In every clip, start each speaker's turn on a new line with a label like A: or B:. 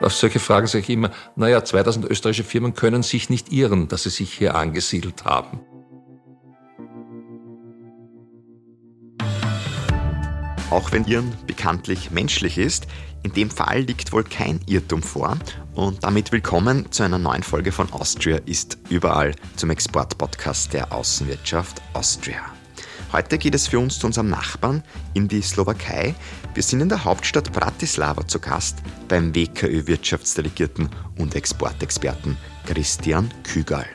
A: Auf solche Fragen sage ich immer, naja, 2000 österreichische Firmen können sich nicht irren, dass sie sich hier angesiedelt haben.
B: Auch wenn Irren bekanntlich menschlich ist, in dem Fall liegt wohl kein Irrtum vor. Und damit willkommen zu einer neuen Folge von Austria ist überall zum Export-Podcast der Außenwirtschaft Austria. Heute geht es für uns zu unserem Nachbarn in die Slowakei. Wir sind in der Hauptstadt Bratislava zu Gast beim WKÖ-Wirtschaftsdelegierten und Exportexperten Christian Kügal.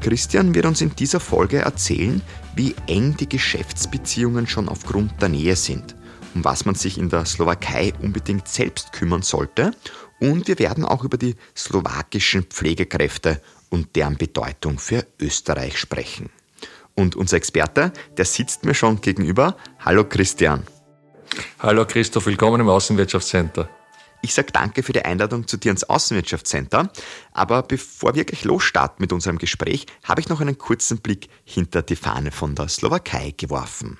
B: Christian wird uns in dieser Folge erzählen, wie eng die Geschäftsbeziehungen schon aufgrund der Nähe sind, um was man sich in der Slowakei unbedingt selbst kümmern sollte und wir werden auch über die slowakischen Pflegekräfte und deren Bedeutung für Österreich sprechen. Und unser Experte, der sitzt mir schon gegenüber. Hallo Christian.
A: Hallo Christoph, willkommen im Außenwirtschaftscenter.
B: Ich sage danke für die Einladung zu dir ins Außenwirtschaftscenter. Aber bevor wir gleich losstarten mit unserem Gespräch, habe ich noch einen kurzen Blick hinter die Fahne von der Slowakei geworfen.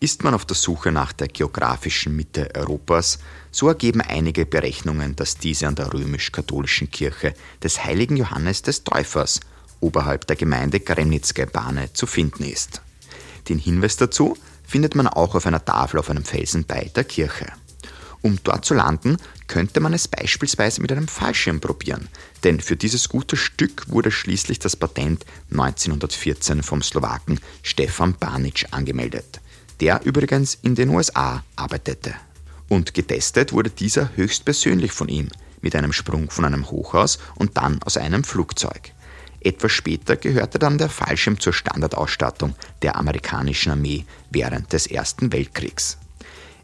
B: Ist man auf der Suche nach der geografischen Mitte Europas, so ergeben einige Berechnungen, dass diese an der römisch-katholischen Kirche des heiligen Johannes des Täufers oberhalb der Gemeinde Gremnitzke-Bane zu finden ist. Den Hinweis dazu findet man auch auf einer Tafel auf einem Felsen bei der Kirche. Um dort zu landen, könnte man es beispielsweise mit einem Fallschirm probieren, denn für dieses gute Stück wurde schließlich das Patent 1914 vom Slowaken Stefan Banic angemeldet, der übrigens in den USA arbeitete. Und getestet wurde dieser höchstpersönlich von ihm, mit einem Sprung von einem Hochhaus und dann aus einem Flugzeug. Etwas später gehörte dann der Fallschirm zur Standardausstattung der amerikanischen Armee während des Ersten Weltkriegs.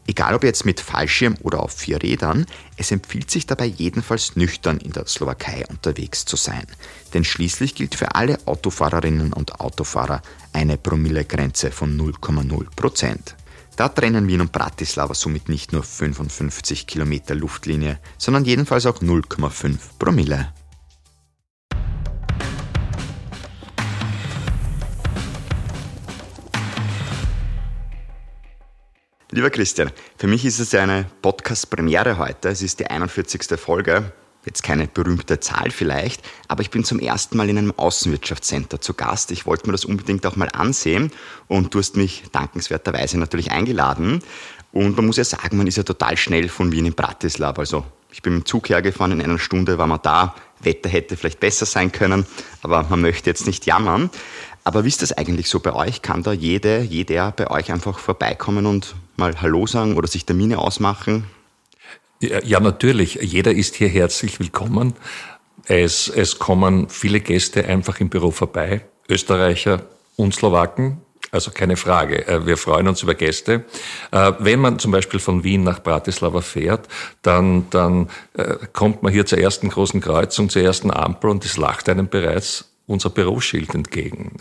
B: Egal ob jetzt mit Fallschirm oder auf vier Rädern, es empfiehlt sich dabei jedenfalls nüchtern in der Slowakei unterwegs zu sein. Denn schließlich gilt für alle Autofahrerinnen und Autofahrer eine Promillegrenze von 0,0 Prozent. Da trennen Wien und Bratislava somit nicht nur 55 Kilometer Luftlinie, sondern jedenfalls auch 0,5 Promille. Lieber Christian, für mich ist es eine Podcast-Premiere heute. Es ist die 41. Folge. Jetzt keine berühmte Zahl vielleicht, aber ich bin zum ersten Mal in einem Außenwirtschaftscenter zu Gast. Ich wollte mir das unbedingt auch mal ansehen und du hast mich dankenswerterweise natürlich eingeladen. Und man muss ja sagen, man ist ja total schnell von Wien in Bratislava. Also ich bin dem Zug hergefahren, in einer Stunde war man da. Wetter hätte vielleicht besser sein können, aber man möchte jetzt nicht jammern. Aber wie ist das eigentlich so bei euch? Kann da jede, jeder bei euch einfach vorbeikommen und mal Hallo sagen oder sich Termine ausmachen?
A: Ja, ja natürlich. Jeder ist hier herzlich willkommen. Es, es kommen viele Gäste einfach im Büro vorbei. Österreicher und Slowaken. Also keine Frage. Äh, wir freuen uns über Gäste. Äh, wenn man zum Beispiel von Wien nach Bratislava fährt, dann, dann äh, kommt man hier zur ersten großen Kreuzung, zur ersten Ampel und es lacht einem bereits unser Büroschild entgegen.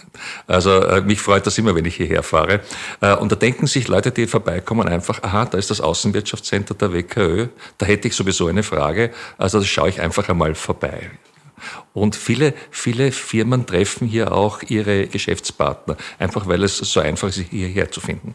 A: Also äh, mich freut das immer, wenn ich hierher fahre. Äh, und da denken sich Leute, die vorbeikommen, einfach, aha, da ist das Außenwirtschaftscenter der WKÖ, da hätte ich sowieso eine Frage, also da schaue ich einfach einmal vorbei. Und viele, viele Firmen treffen hier auch ihre Geschäftspartner, einfach weil es so einfach ist, hierher zu finden.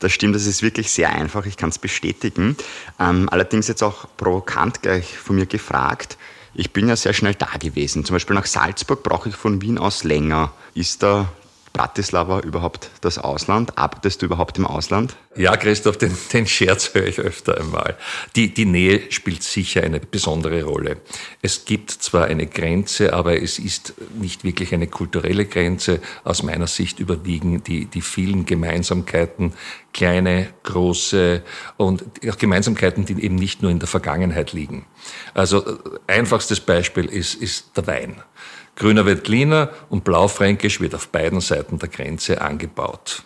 B: Das stimmt, das ist wirklich sehr einfach, ich kann es bestätigen. Ähm, allerdings jetzt auch provokant gleich von mir gefragt, ich bin ja sehr schnell da gewesen. Zum Beispiel nach Salzburg brauche ich von Wien aus länger. Ist da Bratislava überhaupt das Ausland? Arbeitest du überhaupt im Ausland?
A: Ja, Christoph, den, den Scherz höre ich öfter einmal. Die, die Nähe spielt sicher eine besondere Rolle. Es gibt zwar eine Grenze, aber es ist nicht wirklich eine kulturelle Grenze. Aus meiner Sicht überwiegen die, die vielen Gemeinsamkeiten, kleine, große und auch Gemeinsamkeiten, die eben nicht nur in der Vergangenheit liegen. Also äh, einfachstes Beispiel ist, ist der Wein. Grüner Veltliner und Blaufränkisch wird auf beiden Seiten der Grenze angebaut.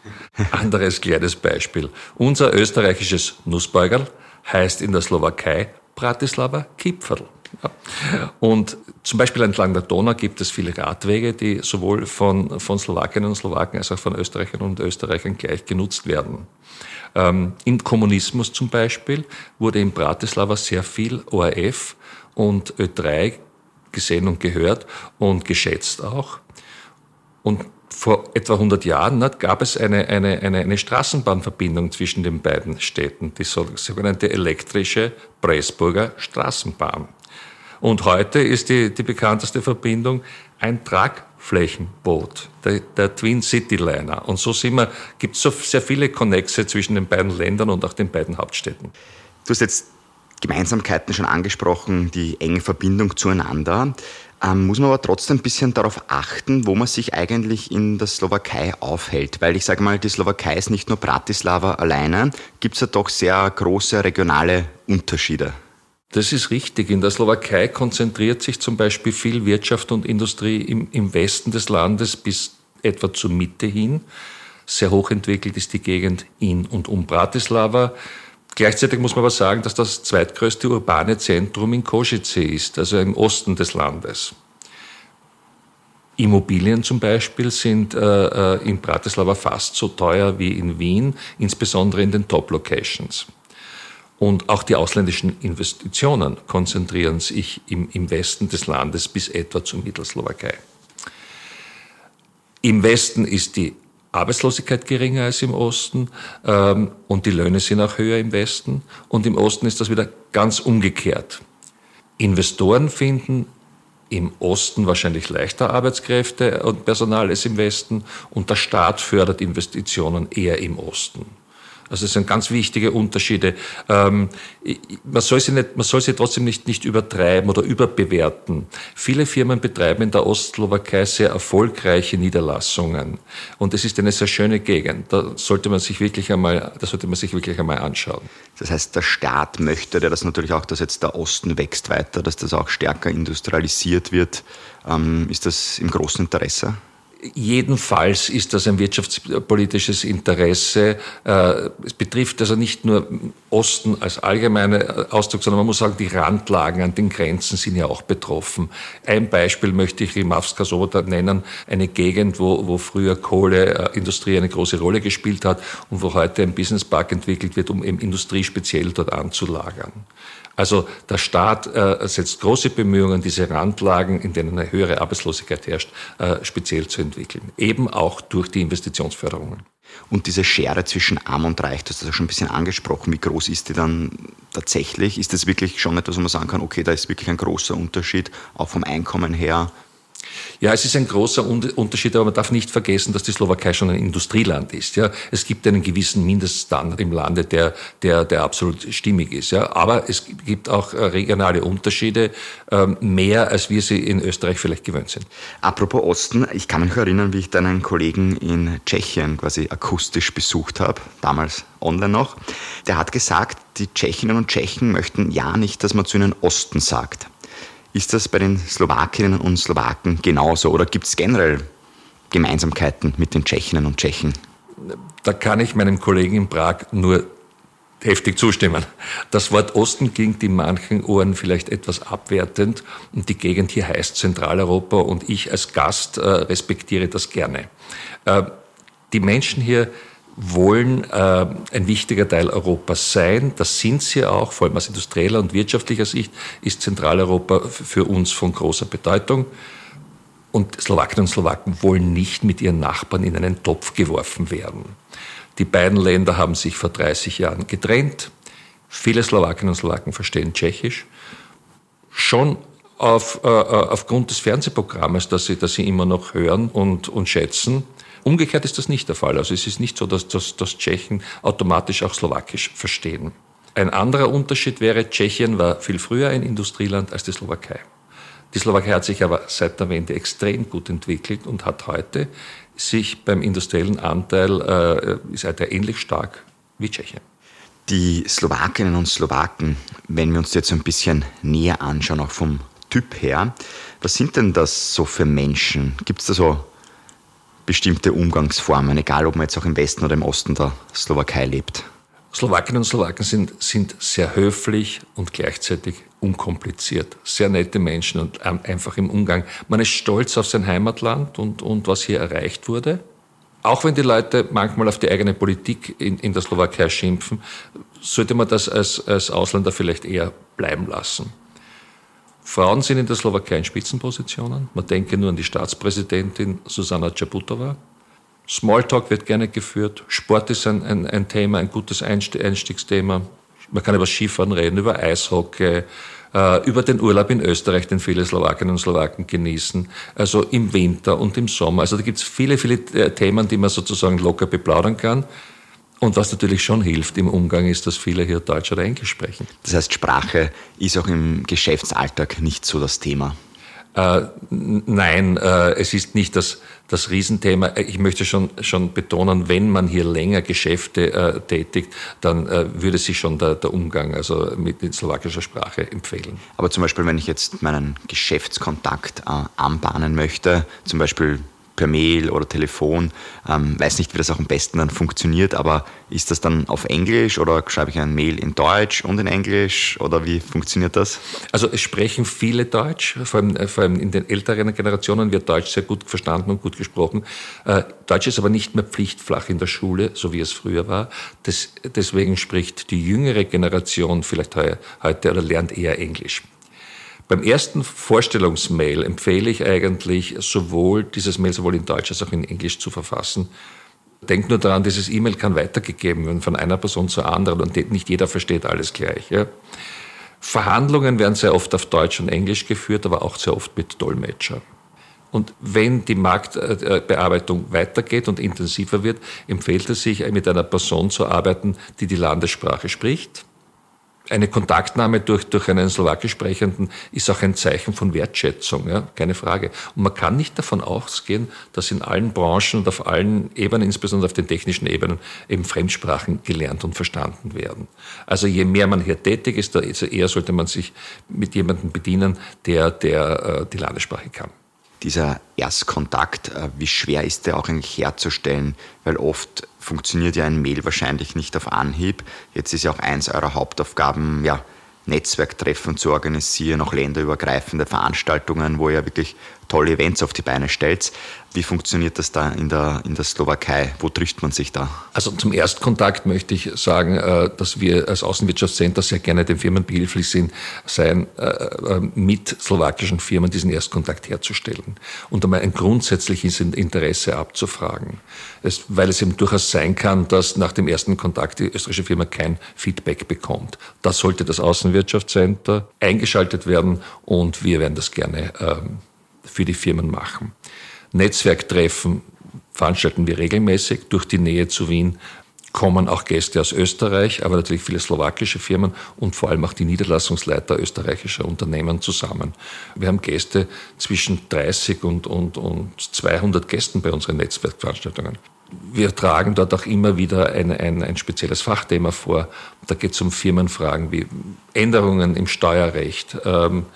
A: Anderes kleines Beispiel. Unser österreichisches Nussbeugerl heißt in der Slowakei Bratislava Kipferl. Ja. Und zum Beispiel entlang der Donau gibt es viele Radwege, die sowohl von, von Slowakinnen und Slowaken als auch von Österreichern und Österreichern gleich genutzt werden. Ähm, Im Kommunismus zum Beispiel wurde in Bratislava sehr viel ORF und Ö3 gesehen und gehört und geschätzt auch. Und vor etwa 100 Jahren gab es eine, eine, eine, eine Straßenbahnverbindung zwischen den beiden Städten, die sogenannte elektrische Pressburger Straßenbahn. Und heute ist die, die bekannteste Verbindung ein Tragflächenboot, der, der Twin City Liner. Und so gibt es so sehr viele Konnexe zwischen den beiden Ländern und auch den beiden Hauptstädten.
B: Du hast jetzt Gemeinsamkeiten schon angesprochen, die enge Verbindung zueinander. Ähm, muss man aber trotzdem ein bisschen darauf achten, wo man sich eigentlich in der Slowakei aufhält. Weil ich sage mal, die Slowakei ist nicht nur Bratislava alleine, gibt es ja doch sehr große regionale Unterschiede.
A: Das ist richtig. In der Slowakei konzentriert sich zum Beispiel viel Wirtschaft und Industrie im, im Westen des Landes bis etwa zur Mitte hin. Sehr hochentwickelt ist die Gegend in und um Bratislava. Gleichzeitig muss man aber sagen, dass das zweitgrößte urbane Zentrum in Košice ist, also im Osten des Landes. Immobilien zum Beispiel sind äh, äh, in Bratislava fast so teuer wie in Wien, insbesondere in den Top-Locations. Und auch die ausländischen Investitionen konzentrieren sich im, im Westen des Landes bis etwa zur Mittelslowakei. Im Westen ist die Arbeitslosigkeit geringer als im Osten ähm, und die Löhne sind auch höher im Westen. Und im Osten ist das wieder ganz umgekehrt. Investoren finden im Osten wahrscheinlich leichter Arbeitskräfte und Personal als im Westen und der Staat fördert Investitionen eher im Osten. Also das sind ganz wichtige Unterschiede. Ähm, man, soll sie nicht, man soll sie trotzdem nicht, nicht übertreiben oder überbewerten. Viele Firmen betreiben in der Ostslowakei sehr erfolgreiche Niederlassungen. Und es ist eine sehr schöne Gegend. Da sollte man sich wirklich einmal, da sollte man sich wirklich einmal anschauen.
B: Das heißt, der Staat möchte, der das natürlich auch, dass jetzt der Osten wächst weiter, dass das auch stärker industrialisiert wird. Ähm, ist das im großen Interesse?
A: Jedenfalls ist das ein wirtschaftspolitisches Interesse. Äh, es betrifft also nicht nur Osten als allgemeiner Ausdruck, sondern man muss sagen, die Randlagen an den Grenzen sind ja auch betroffen. Ein Beispiel möchte ich Rimavska Sobota nennen, eine Gegend, wo, wo früher Kohleindustrie eine große Rolle gespielt hat und wo heute ein Businesspark entwickelt wird, um eben Industrie speziell dort anzulagern. Also der Staat äh, setzt große Bemühungen, diese Randlagen, in denen eine höhere Arbeitslosigkeit herrscht, äh, speziell zu entwickeln. Eben auch durch die Investitionsförderungen.
B: Und diese Schere zwischen Arm und Reich, du hast das ja schon ein bisschen angesprochen, wie groß ist die dann tatsächlich? Ist das wirklich schon etwas, wo man sagen kann, okay, da ist wirklich ein großer Unterschied, auch vom Einkommen her
A: ja, es ist ein großer Unterschied, aber man darf nicht vergessen, dass die Slowakei schon ein Industrieland ist. Ja, es gibt einen gewissen Mindeststandard im Lande, der, der, der absolut stimmig ist. Ja, aber es gibt auch äh, regionale Unterschiede, ähm, mehr als wir sie in Österreich vielleicht gewöhnt sind.
B: Apropos Osten, ich kann mich erinnern, wie ich deinen Kollegen in Tschechien quasi akustisch besucht habe, damals online noch. Der hat gesagt, die Tschechinnen und Tschechen möchten ja nicht, dass man zu ihnen Osten sagt. Ist das bei den Slowakinnen und Slowaken genauso oder gibt es generell Gemeinsamkeiten mit den Tschechinnen und Tschechen?
A: Da kann ich meinem Kollegen in Prag nur heftig zustimmen. Das Wort Osten klingt in manchen Ohren vielleicht etwas abwertend und die Gegend hier heißt Zentraleuropa und ich als Gast äh, respektiere das gerne. Äh, die Menschen hier wollen äh, ein wichtiger Teil Europas sein. Das sind sie auch, vor allem aus industrieller und wirtschaftlicher Sicht ist Zentraleuropa für uns von großer Bedeutung. Und Slowakinnen und Slowaken wollen nicht mit ihren Nachbarn in einen Topf geworfen werden. Die beiden Länder haben sich vor 30 Jahren getrennt. Viele Slowakinnen und Slowaken verstehen Tschechisch. Schon auf, äh, äh aufgrund des Fernsehprogrammes, das sie, das sie immer noch hören und, und schätzen, Umgekehrt ist das nicht der Fall. Also es ist nicht so, dass, dass, dass Tschechen automatisch auch Slowakisch verstehen. Ein anderer Unterschied wäre, Tschechien war viel früher ein Industrieland als die Slowakei. Die Slowakei hat sich aber seit der Wende extrem gut entwickelt und hat heute sich beim industriellen Anteil, äh, ist er ähnlich stark wie Tschechien.
B: Die Slowakinnen und Slowaken, wenn wir uns jetzt ein bisschen näher anschauen, auch vom Typ her, was sind denn das so für Menschen? Gibt es da so bestimmte Umgangsformen, egal ob man jetzt auch im Westen oder im Osten der Slowakei lebt.
A: Slowakinnen und Slowaken sind, sind sehr höflich und gleichzeitig unkompliziert. Sehr nette Menschen und einfach im Umgang. Man ist stolz auf sein Heimatland und, und was hier erreicht wurde. Auch wenn die Leute manchmal auf die eigene Politik in, in der Slowakei schimpfen, sollte man das als, als Ausländer vielleicht eher bleiben lassen. Frauen sind in der Slowakei in Spitzenpositionen. Man denke nur an die Staatspräsidentin Susanna Czaputova. Smalltalk wird gerne geführt. Sport ist ein, ein, ein Thema, ein gutes Einstiegsthema. Man kann über Skifahren reden, über Eishockey, äh, über den Urlaub in Österreich, den viele Slowakinnen und Slowaken genießen, also im Winter und im Sommer. Also da gibt es viele, viele äh, Themen, die man sozusagen locker beplaudern kann. Und was natürlich schon hilft im Umgang ist, dass viele hier Deutsch oder Englisch sprechen.
B: Das heißt, Sprache ist auch im Geschäftsalltag nicht so das Thema.
A: Äh, nein, äh, es ist nicht das, das Riesenthema. Ich möchte schon, schon betonen, wenn man hier länger Geschäfte äh, tätigt, dann äh, würde sich schon der, der Umgang also mit der slowakischer Sprache empfehlen.
B: Aber zum Beispiel, wenn ich jetzt meinen Geschäftskontakt äh, anbahnen möchte, zum Beispiel per Mail oder Telefon. Ähm, weiß nicht, wie das auch am besten dann funktioniert, aber ist das dann auf Englisch oder schreibe ich ein Mail in Deutsch und in Englisch oder wie funktioniert das?
A: Also es sprechen viele Deutsch, vor allem, äh, vor allem in den älteren Generationen wird Deutsch sehr gut verstanden und gut gesprochen. Äh, Deutsch ist aber nicht mehr pflichtflach in der Schule, so wie es früher war. Das, deswegen spricht die jüngere Generation vielleicht heute oder lernt eher Englisch. Beim ersten Vorstellungsmail empfehle ich eigentlich sowohl dieses Mail sowohl in Deutsch als auch in Englisch zu verfassen. Denkt nur daran, dieses E-Mail kann weitergegeben werden von einer Person zur anderen und nicht jeder versteht alles gleich. Ja. Verhandlungen werden sehr oft auf Deutsch und Englisch geführt, aber auch sehr oft mit Dolmetscher. Und wenn die Marktbearbeitung weitergeht und intensiver wird, empfiehlt es sich, mit einer Person zu arbeiten, die die Landessprache spricht eine Kontaktnahme durch, durch einen slowakisch Sprechenden ist auch ein Zeichen von Wertschätzung, ja, keine Frage. Und man kann nicht davon ausgehen, dass in allen Branchen und auf allen Ebenen, insbesondere auf den technischen Ebenen, eben Fremdsprachen gelernt und verstanden werden. Also je mehr man hier tätig ist, desto eher sollte man sich mit jemandem bedienen, der, der äh, die Landessprache kann
B: dieser Erstkontakt, äh, wie schwer ist der auch eigentlich herzustellen? Weil oft funktioniert ja ein Mail wahrscheinlich nicht auf Anhieb. Jetzt ist ja auch eins eurer Hauptaufgaben, ja, Netzwerktreffen zu organisieren, auch länderübergreifende Veranstaltungen, wo ihr wirklich tolle Events auf die Beine stellt. Wie funktioniert das da in der, in der Slowakei? Wo trifft man sich da?
A: Also zum Erstkontakt möchte ich sagen, äh, dass wir als Außenwirtschaftscenter sehr gerne den Firmen behilflich sind, seien äh, äh, mit slowakischen Firmen diesen Erstkontakt herzustellen und einmal ein grundsätzliches Interesse abzufragen. Es, weil es eben durchaus sein kann, dass nach dem ersten Kontakt die österreichische Firma kein Feedback bekommt. Da sollte das Außenwirtschaftscenter eingeschaltet werden und wir werden das gerne ähm, für die Firmen machen. Netzwerktreffen veranstalten wir regelmäßig. Durch die Nähe zu Wien kommen auch Gäste aus Österreich, aber natürlich viele slowakische Firmen und vor allem auch die Niederlassungsleiter österreichischer Unternehmen zusammen. Wir haben Gäste zwischen 30 und, und, und 200 Gästen bei unseren Netzwerkveranstaltungen. Wir tragen dort auch immer wieder ein, ein, ein spezielles Fachthema vor. Da geht es um Firmenfragen wie Änderungen im Steuerrecht, ähm,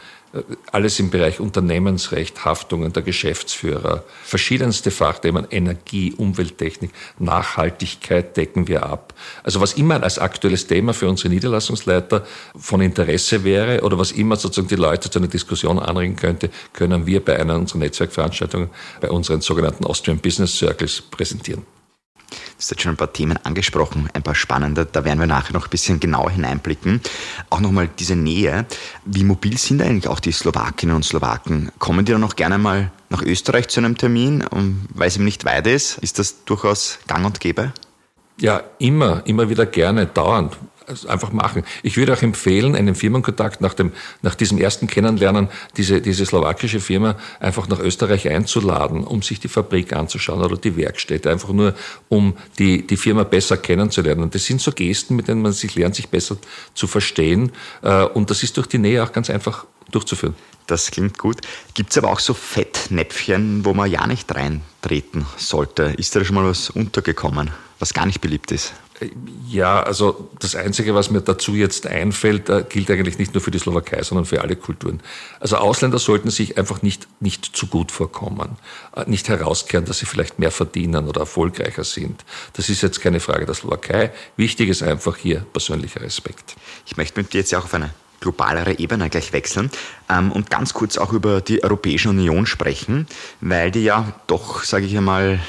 A: alles im Bereich Unternehmensrecht, Haftungen der Geschäftsführer, verschiedenste Fachthemen, Energie, Umwelttechnik, Nachhaltigkeit decken wir ab. Also was immer als aktuelles Thema für unsere Niederlassungsleiter von Interesse wäre oder was immer sozusagen die Leute zu einer Diskussion anregen könnte, können wir bei einer unserer Netzwerkveranstaltungen, bei unseren sogenannten Austrian Business Circles präsentieren.
B: Hast jetzt schon ein paar Themen angesprochen, ein paar spannende. Da werden wir nachher noch ein bisschen genauer hineinblicken. Auch nochmal diese Nähe. Wie mobil sind eigentlich auch die Slowakinnen und Slowaken? Kommen die dann noch gerne mal nach Österreich zu einem Termin, weil es eben nicht weit ist? Ist das durchaus gang und gäbe?
A: Ja, immer, immer wieder gerne, dauernd. Einfach machen. Ich würde auch empfehlen, einen Firmenkontakt nach, dem, nach diesem ersten Kennenlernen, diese, diese slowakische Firma einfach nach Österreich einzuladen, um sich die Fabrik anzuschauen oder die Werkstätte, einfach nur, um die, die Firma besser kennenzulernen. Das sind so Gesten, mit denen man sich lernt, sich besser zu verstehen. Äh, und das ist durch die Nähe auch ganz einfach durchzuführen.
B: Das klingt gut. Gibt es aber auch so Fettnäpfchen, wo man ja nicht reintreten sollte? Ist da schon mal was untergekommen, was gar nicht beliebt ist?
A: Ja, also das Einzige, was mir dazu jetzt einfällt, äh, gilt eigentlich nicht nur für die Slowakei, sondern für alle Kulturen. Also Ausländer sollten sich einfach nicht, nicht zu gut vorkommen, äh, nicht herauskehren, dass sie vielleicht mehr verdienen oder erfolgreicher sind. Das ist jetzt keine Frage der Slowakei. Wichtig ist einfach hier persönlicher Respekt.
B: Ich möchte mit dir jetzt auch auf eine globalere Ebene gleich wechseln ähm, und ganz kurz auch über die Europäische Union sprechen, weil die ja doch, sage ich einmal,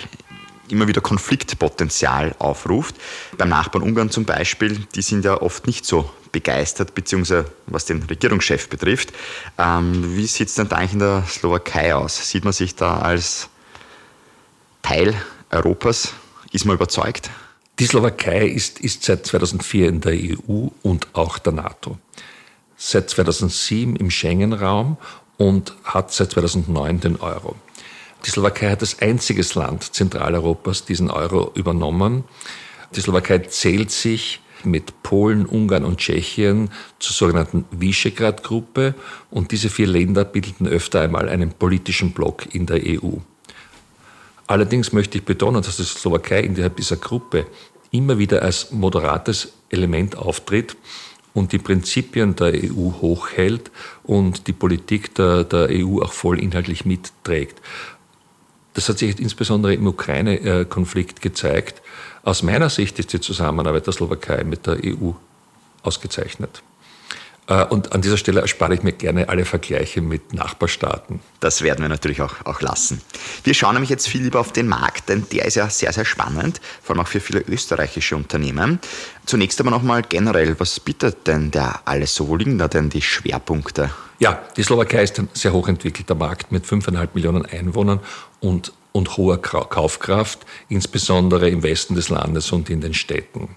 B: immer wieder Konfliktpotenzial aufruft. Beim Nachbarn Ungarn zum Beispiel, die sind ja oft nicht so begeistert, beziehungsweise was den Regierungschef betrifft. Ähm, wie sieht es denn da eigentlich in der Slowakei aus? Sieht man sich da als Teil Europas. Ist man überzeugt?
A: Die Slowakei ist, ist seit 2004 in der EU und auch der NATO. Seit 2007 im Schengen-Raum und hat seit 2009 den Euro. Die Slowakei hat als einziges Land Zentraleuropas diesen Euro übernommen. Die Slowakei zählt sich mit Polen, Ungarn und Tschechien zur sogenannten Visegrad-Gruppe und diese vier Länder bildeten öfter einmal einen politischen Block in der EU. Allerdings möchte ich betonen, dass die Slowakei innerhalb dieser Gruppe immer wieder als moderates Element auftritt und die Prinzipien der EU hochhält und die Politik der, der EU auch voll inhaltlich mitträgt. Das hat sich insbesondere im Ukraine-Konflikt gezeigt. Aus meiner Sicht ist die Zusammenarbeit der Slowakei mit der EU ausgezeichnet. Äh, und an dieser Stelle erspare ich mir gerne alle Vergleiche mit Nachbarstaaten.
B: Das werden wir natürlich auch, auch lassen. Wir schauen nämlich jetzt viel lieber auf den Markt, denn der ist ja sehr, sehr spannend, vor allem auch für viele österreichische Unternehmen. Zunächst aber nochmal generell, was bietet denn der alles so? Wo liegen da denn die Schwerpunkte?
A: Ja, die Slowakei ist ein sehr hochentwickelter Markt mit 5,5 Millionen Einwohnern und, und hoher Kaufkraft, insbesondere im Westen des Landes und in den Städten.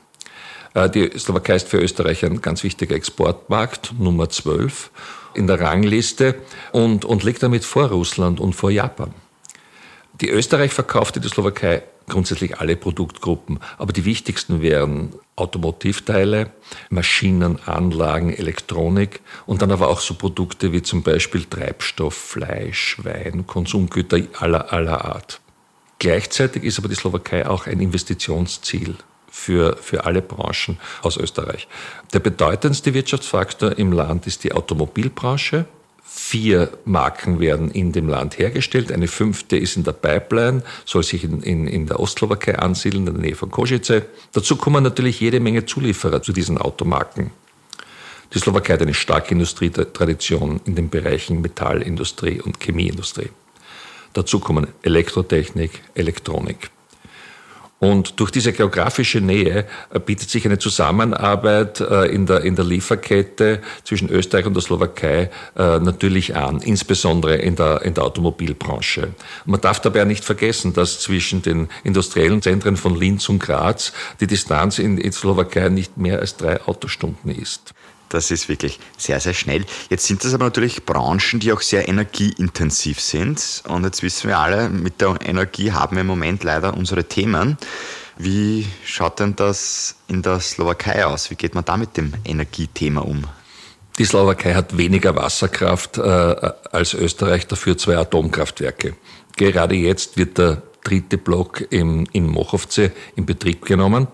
A: Äh, die Slowakei ist für Österreich ein ganz wichtiger Exportmarkt, Nummer 12 in der Rangliste und, und liegt damit vor Russland und vor Japan. Die Österreich verkaufte die Slowakei grundsätzlich alle Produktgruppen, aber die wichtigsten wären Automotivteile, Maschinen, Anlagen, Elektronik und dann aber auch so Produkte wie zum Beispiel Treibstoff, Fleisch, Wein, Konsumgüter aller, aller Art. Gleichzeitig ist aber die Slowakei auch ein Investitionsziel für, für alle Branchen aus Österreich. Der bedeutendste Wirtschaftsfaktor im Land ist die Automobilbranche. Vier Marken werden in dem Land hergestellt. Eine fünfte ist in der Pipeline, soll sich in, in, in der Ostslowakei ansiedeln, in der Nähe von Košice. Dazu kommen natürlich jede Menge Zulieferer zu diesen Automarken. Die Slowakei hat eine starke Industrietradition in den Bereichen Metallindustrie und Chemieindustrie. Dazu kommen Elektrotechnik, Elektronik. Und durch diese geografische Nähe äh, bietet sich eine Zusammenarbeit äh, in der, in der Lieferkette zwischen Österreich und der Slowakei äh, natürlich an, insbesondere in der, in der Automobilbranche. Man darf dabei nicht vergessen, dass zwischen den industriellen Zentren von Linz und Graz die Distanz in, in Slowakei nicht mehr als drei Autostunden ist.
B: Das ist wirklich sehr, sehr schnell. Jetzt sind das aber natürlich Branchen, die auch sehr energieintensiv sind. Und jetzt wissen wir alle, mit der Energie haben wir im Moment leider unsere Themen. Wie schaut denn das in der Slowakei aus? Wie geht man da mit dem Energiethema um?
A: Die Slowakei hat weniger Wasserkraft äh, als Österreich, dafür zwei Atomkraftwerke. Gerade jetzt wird der dritte Block im, in Mochovce in Betrieb genommen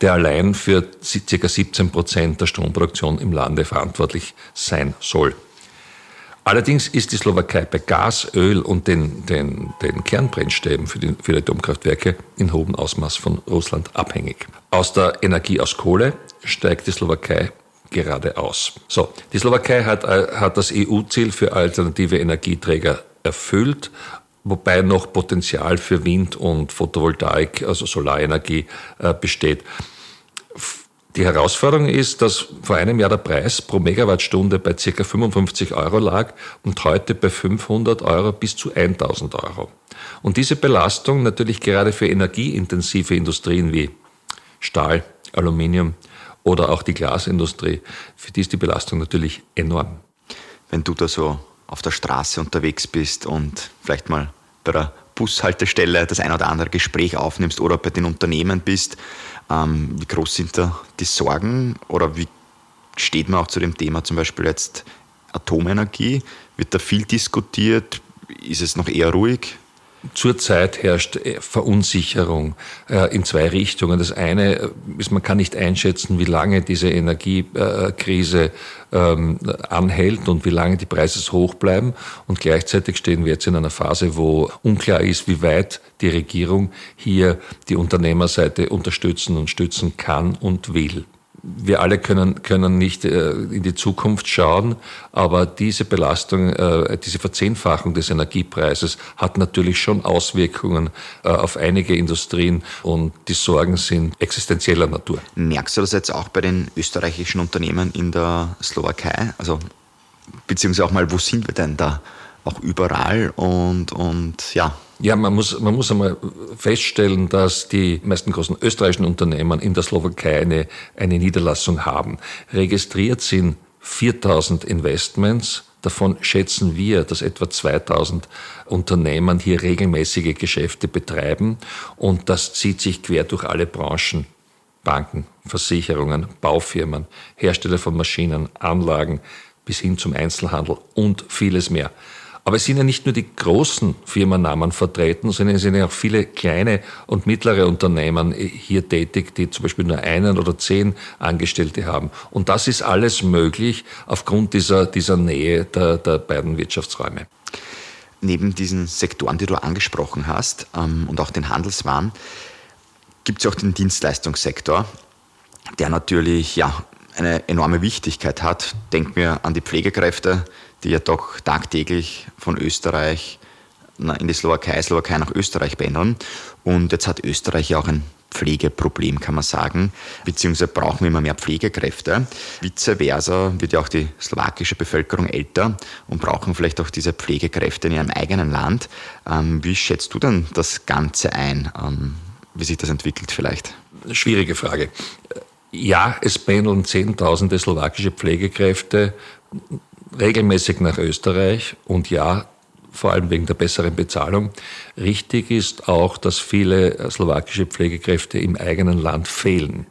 A: der allein für ca. 17 Prozent der Stromproduktion im Lande verantwortlich sein soll. Allerdings ist die Slowakei bei Gas, Öl und den, den, den Kernbrennstäben für die, für die Atomkraftwerke in hohem Ausmaß von Russland abhängig. Aus der Energie aus Kohle steigt die Slowakei gerade aus. So, die Slowakei hat, äh, hat das EU-Ziel für alternative Energieträger erfüllt, wobei noch Potenzial für Wind und Photovoltaik, also Solarenergie, äh, besteht. Die Herausforderung ist, dass vor einem Jahr der Preis pro Megawattstunde bei ca. 55 Euro lag und heute bei 500 Euro bis zu 1000 Euro. Und diese Belastung natürlich gerade für energieintensive Industrien wie Stahl, Aluminium oder auch die Glasindustrie, für die ist die Belastung natürlich enorm.
B: Wenn du da so auf der Straße unterwegs bist und vielleicht mal bei der Bushaltestelle das ein oder andere Gespräch aufnimmst oder bei den Unternehmen bist. Ähm, wie groß sind da die Sorgen oder wie steht man auch zu dem Thema zum Beispiel jetzt Atomenergie? Wird da viel diskutiert? Ist es noch eher ruhig?
A: Zurzeit herrscht äh, Verunsicherung äh, in zwei Richtungen. Das eine ist, man kann nicht einschätzen, wie lange diese Energiekrise ähm, anhält und wie lange die Preise hoch bleiben. Und gleichzeitig stehen wir jetzt in einer Phase, wo unklar ist, wie weit die Regierung hier die Unternehmerseite unterstützen und stützen kann und will wir alle können, können nicht äh, in die Zukunft schauen, aber diese Belastung, äh, diese Verzehnfachung des Energiepreises hat natürlich schon Auswirkungen äh, auf einige Industrien und die Sorgen sind existenzieller Natur.
B: Merkst du das jetzt auch bei den österreichischen Unternehmen in der Slowakei? Also, beziehungsweise auch mal, wo sind wir denn da? auch überall und, und ja.
A: Ja, man muss, man muss einmal feststellen, dass die meisten großen österreichischen Unternehmen in der Slowakei eine, eine Niederlassung haben. Registriert sind 4000 Investments. Davon schätzen wir, dass etwa 2000 Unternehmen hier regelmäßige Geschäfte betreiben. Und das zieht sich quer durch alle Branchen. Banken, Versicherungen, Baufirmen, Hersteller von Maschinen, Anlagen bis hin zum Einzelhandel und vieles mehr. Aber es sind ja nicht nur die großen Firmennamen vertreten, sondern es sind ja auch viele kleine und mittlere Unternehmen hier tätig, die zum Beispiel nur einen oder zehn Angestellte haben. Und das ist alles möglich aufgrund dieser, dieser Nähe der, der beiden Wirtschaftsräume.
B: Neben diesen Sektoren, die du angesprochen hast ähm, und auch den Handelswaren, gibt es auch den Dienstleistungssektor, der natürlich ja, eine enorme Wichtigkeit hat. Denken wir an die Pflegekräfte, die ja doch tagtäglich von Österreich in die Slowakei, Slowakei nach Österreich pendeln. Und jetzt hat Österreich ja auch ein Pflegeproblem, kann man sagen, beziehungsweise brauchen wir immer mehr Pflegekräfte. Vice versa wird ja auch die slowakische Bevölkerung älter und brauchen vielleicht auch diese Pflegekräfte in ihrem eigenen Land. Ähm, wie schätzt du denn das Ganze ein, ähm, wie sich das entwickelt vielleicht?
A: Schwierige Frage. Ja, es pendeln Zehntausende slowakische Pflegekräfte regelmäßig nach Österreich und ja, vor allem wegen der besseren Bezahlung. Richtig ist auch, dass viele slowakische Pflegekräfte im eigenen Land fehlen.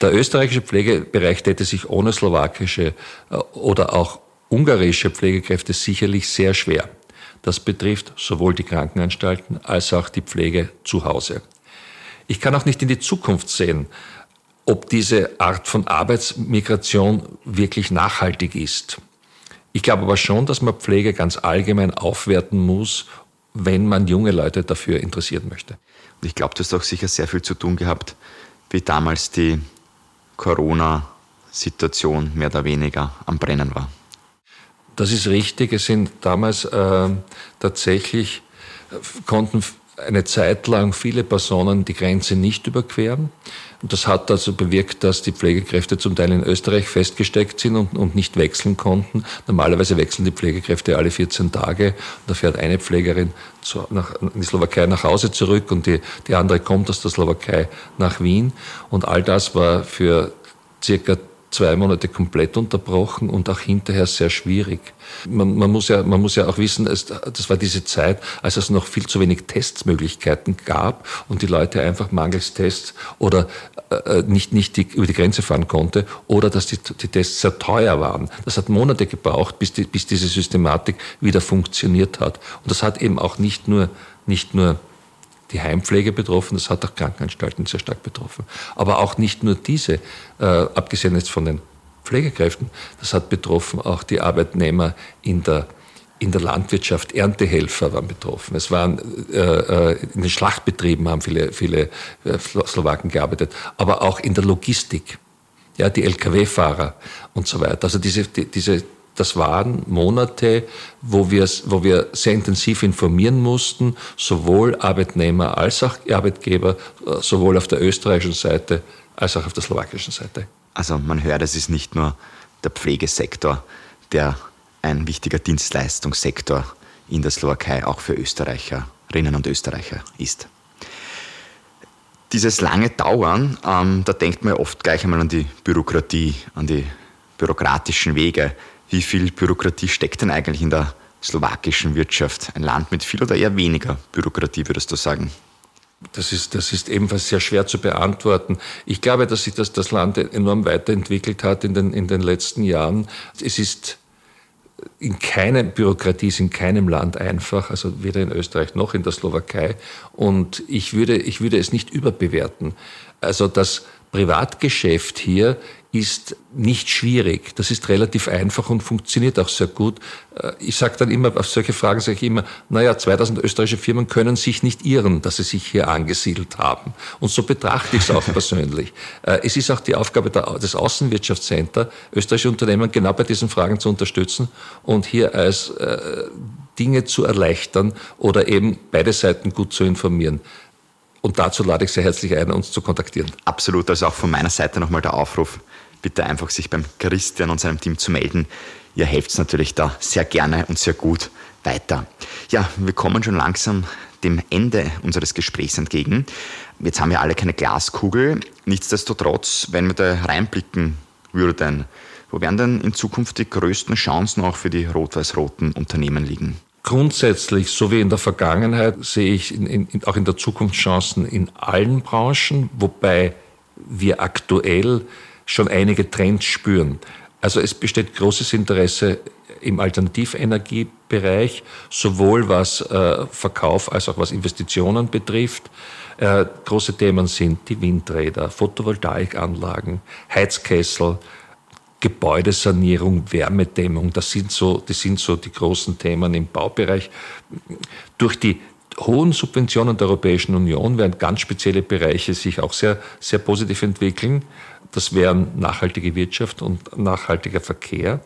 A: Der österreichische Pflegebereich täte sich ohne slowakische äh, oder auch ungarische Pflegekräfte sicherlich sehr schwer. Das betrifft sowohl die Krankenanstalten als auch die Pflege zu Hause. Ich kann auch nicht in die Zukunft sehen, ob diese Art von Arbeitsmigration wirklich nachhaltig ist. Ich glaube aber schon, dass man Pflege ganz allgemein aufwerten muss, wenn man junge Leute dafür interessieren möchte.
B: Und ich glaube, du hast auch sicher sehr viel zu tun gehabt, wie damals die Corona-Situation mehr oder weniger am Brennen war.
A: Das ist richtig. Es sind damals äh, tatsächlich, äh, konnten eine Zeit lang viele Personen die Grenze nicht überqueren. Und das hat also bewirkt, dass die Pflegekräfte zum Teil in Österreich festgesteckt sind und, und nicht wechseln konnten. Normalerweise wechseln die Pflegekräfte alle 14 Tage. Da fährt eine Pflegerin zu, nach, in die Slowakei nach Hause zurück und die, die andere kommt aus der Slowakei nach Wien. Und all das war für circa zwei Monate komplett unterbrochen und auch hinterher sehr schwierig. Man, man, muss, ja, man muss ja auch wissen, es, das war diese Zeit, als es noch viel zu wenig Testmöglichkeiten gab und die Leute einfach mangels Tests oder äh, nicht, nicht die, über die Grenze fahren konnte oder dass die, die Tests sehr teuer waren. Das hat Monate gebraucht, bis, die, bis diese Systematik wieder funktioniert hat. Und das hat eben auch nicht nur, nicht nur die Heimpflege betroffen, das hat auch Krankenanstalten sehr stark betroffen. Aber auch nicht nur diese, äh, abgesehen jetzt von den Pflegekräften, das hat betroffen auch die Arbeitnehmer in der in der Landwirtschaft, Erntehelfer waren betroffen. Es waren äh, äh in den Schlachtbetrieben haben viele, viele äh, Slowaken gearbeitet, aber auch in der Logistik, ja, die Lkw-Fahrer und so weiter. Also diese, die, diese das waren Monate, wo wir, wo wir sehr intensiv informieren mussten, sowohl Arbeitnehmer als auch Arbeitgeber, sowohl auf der österreichischen Seite als auch auf der slowakischen Seite.
B: Also man hört, es ist nicht nur der Pflegesektor, der ein wichtiger Dienstleistungssektor in der Slowakei auch für Österreicherinnen und Österreicher ist. Dieses lange Dauern, ähm, da denkt man oft gleich einmal an die Bürokratie, an die bürokratischen Wege, wie viel Bürokratie steckt denn eigentlich in der slowakischen Wirtschaft? Ein Land mit viel oder eher weniger Bürokratie, würdest du sagen?
A: Das ist, das ist ebenfalls sehr schwer zu beantworten. Ich glaube, dass sich das, das Land enorm weiterentwickelt hat in den, in den letzten Jahren. Es ist in keiner Bürokratie ist in keinem Land einfach, also weder in Österreich noch in der Slowakei. Und ich würde, ich würde es nicht überbewerten. Also das Privatgeschäft hier ist nicht schwierig. Das ist relativ einfach und funktioniert auch sehr gut. Äh, ich sage dann immer, auf solche Fragen sage ich immer, naja, 2000 österreichische Firmen können sich nicht irren, dass sie sich hier angesiedelt haben. Und so betrachte ich es auch persönlich. Äh, es ist auch die Aufgabe des Außenwirtschaftscenter, österreichische Unternehmen genau bei diesen Fragen zu unterstützen und hier als äh, Dinge zu erleichtern oder eben beide Seiten gut zu informieren. Und dazu lade ich sehr herzlich ein, uns zu kontaktieren.
B: Absolut, also auch von meiner Seite nochmal der Aufruf, bitte einfach sich beim Christian und seinem Team zu melden. Ihr helft natürlich da sehr gerne und sehr gut weiter. Ja, wir kommen schon langsam dem Ende unseres Gesprächs entgegen. Jetzt haben wir alle keine Glaskugel. Nichtsdestotrotz, wenn wir da reinblicken würden, wo werden denn in Zukunft die größten Chancen auch für die rot-weiß-roten Unternehmen liegen?
A: Grundsätzlich, so wie in der Vergangenheit, sehe ich in, in, auch in der Zukunft Chancen in allen Branchen, wobei wir aktuell schon einige Trends spüren. Also es besteht großes Interesse im Alternativenergiebereich, sowohl was äh, Verkauf als auch was Investitionen betrifft. Äh, große Themen sind die Windräder, Photovoltaikanlagen, Heizkessel, Gebäudesanierung, Wärmedämmung. Das sind so, das sind so die großen Themen im Baubereich. Durch die hohen Subventionen der Europäischen Union werden ganz spezielle Bereiche sich auch sehr, sehr positiv entwickeln. Das wären nachhaltige Wirtschaft und nachhaltiger Verkehr,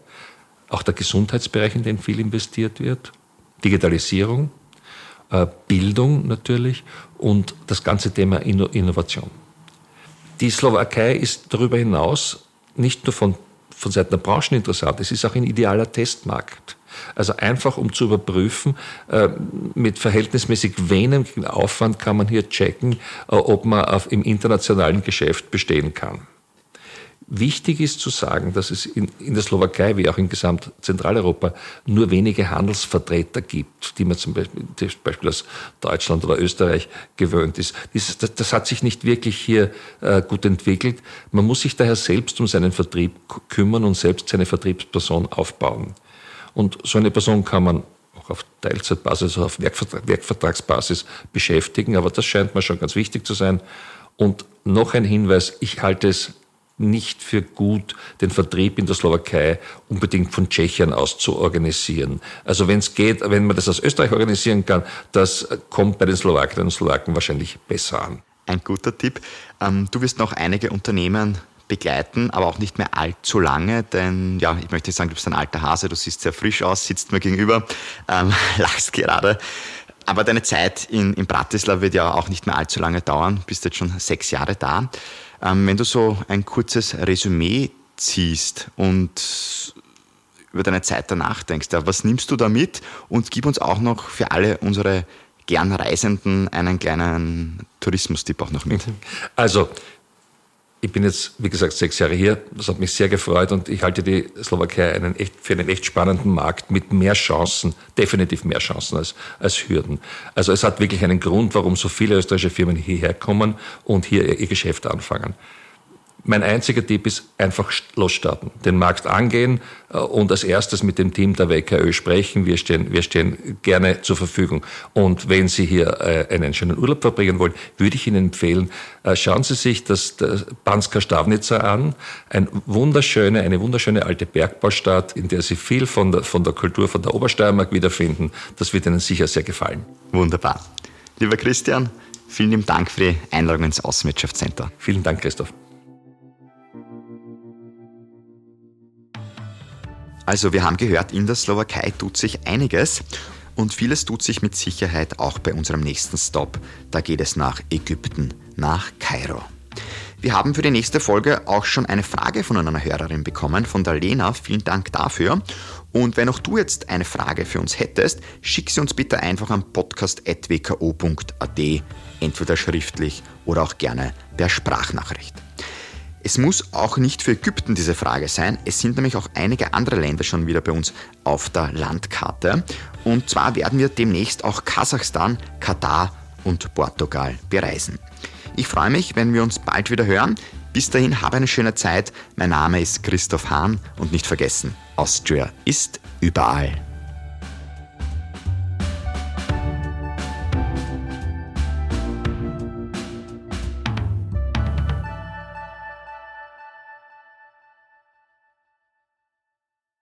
A: auch der Gesundheitsbereich, in den viel investiert wird, Digitalisierung, äh, Bildung natürlich und das ganze Thema Innovation. Die Slowakei ist darüber hinaus nicht nur von, von Seiten der Branchen interessant, es ist auch ein idealer Testmarkt. Also einfach um zu überprüfen, äh, mit verhältnismäßig wenig Aufwand kann man hier checken, äh, ob man im internationalen Geschäft bestehen kann. Wichtig ist zu sagen, dass es in, in der Slowakei wie auch in gesamt Zentraleuropa nur wenige Handelsvertreter gibt, die man zum Beispiel, zum Beispiel aus Deutschland oder Österreich gewöhnt ist. Das, das, das hat sich nicht wirklich hier äh, gut entwickelt. Man muss sich daher selbst um seinen Vertrieb kümmern und selbst seine Vertriebsperson aufbauen. Und so eine Person kann man auch auf Teilzeitbasis, auf Werkvertrag, Werkvertragsbasis beschäftigen, aber das scheint mir schon ganz wichtig zu sein. Und noch ein Hinweis, ich halte es nicht für gut, den Vertrieb in der Slowakei unbedingt von Tschechien aus zu organisieren. Also wenn es geht, wenn man das aus Österreich organisieren kann, das kommt bei den Slowakinnen und Slowaken wahrscheinlich besser an.
B: Ein guter Tipp. Ähm, du wirst noch einige Unternehmen begleiten, aber auch nicht mehr allzu lange, denn ja, ich möchte sagen, du bist ein alter Hase, du siehst sehr frisch aus, sitzt mir gegenüber, ähm, lachst gerade. Aber deine Zeit in, in Bratislava wird ja auch nicht mehr allzu lange dauern, bist jetzt schon sechs Jahre da. Ähm, wenn du so ein kurzes Resümee ziehst und über deine Zeit danach denkst, ja, was nimmst du da mit? Und gib uns auch noch für alle unsere gern Reisenden einen kleinen Tourismustipp auch noch mit.
A: Also, ich bin jetzt, wie gesagt, sechs Jahre hier. Das hat mich sehr gefreut und ich halte die Slowakei einen echt, für einen echt spannenden Markt mit mehr Chancen, definitiv mehr Chancen als, als Hürden. Also es hat wirklich einen Grund, warum so viele österreichische Firmen hierher kommen und hier ihr, ihr Geschäft anfangen. Mein einziger Tipp ist einfach losstarten, den Markt angehen äh, und als erstes mit dem Team der WKÖ sprechen. Wir stehen, wir stehen gerne zur Verfügung. Und wenn Sie hier äh, einen schönen Urlaub verbringen wollen, würde ich Ihnen empfehlen, äh, schauen Sie sich das, das Banska Stavnica an. Ein wunderschöne, eine wunderschöne alte Bergbaustadt, in der Sie viel von der, von der Kultur, von der Obersteiermark wiederfinden. Das wird Ihnen sicher sehr gefallen.
B: Wunderbar. Lieber Christian, vielen lieben Dank für die Einladung ins Außenwirtschaftscenter.
A: Vielen Dank, Christoph.
B: Also wir haben gehört, in der Slowakei tut sich einiges und vieles tut sich mit Sicherheit auch bei unserem nächsten Stop. Da geht es nach Ägypten, nach Kairo. Wir haben für die nächste Folge auch schon eine Frage von einer Hörerin bekommen, von der Lena. Vielen Dank dafür. Und wenn auch du jetzt eine Frage für uns hättest, schick sie uns bitte einfach an podcast.wko.at, entweder schriftlich oder auch gerne per Sprachnachricht. Es muss auch nicht für Ägypten diese Frage sein. Es sind nämlich auch einige andere Länder schon wieder bei uns auf der Landkarte. Und zwar werden wir demnächst auch Kasachstan, Katar und Portugal bereisen. Ich freue mich, wenn wir uns bald wieder hören. Bis dahin habe eine schöne Zeit. Mein Name ist Christoph Hahn und nicht vergessen, Austria ist überall.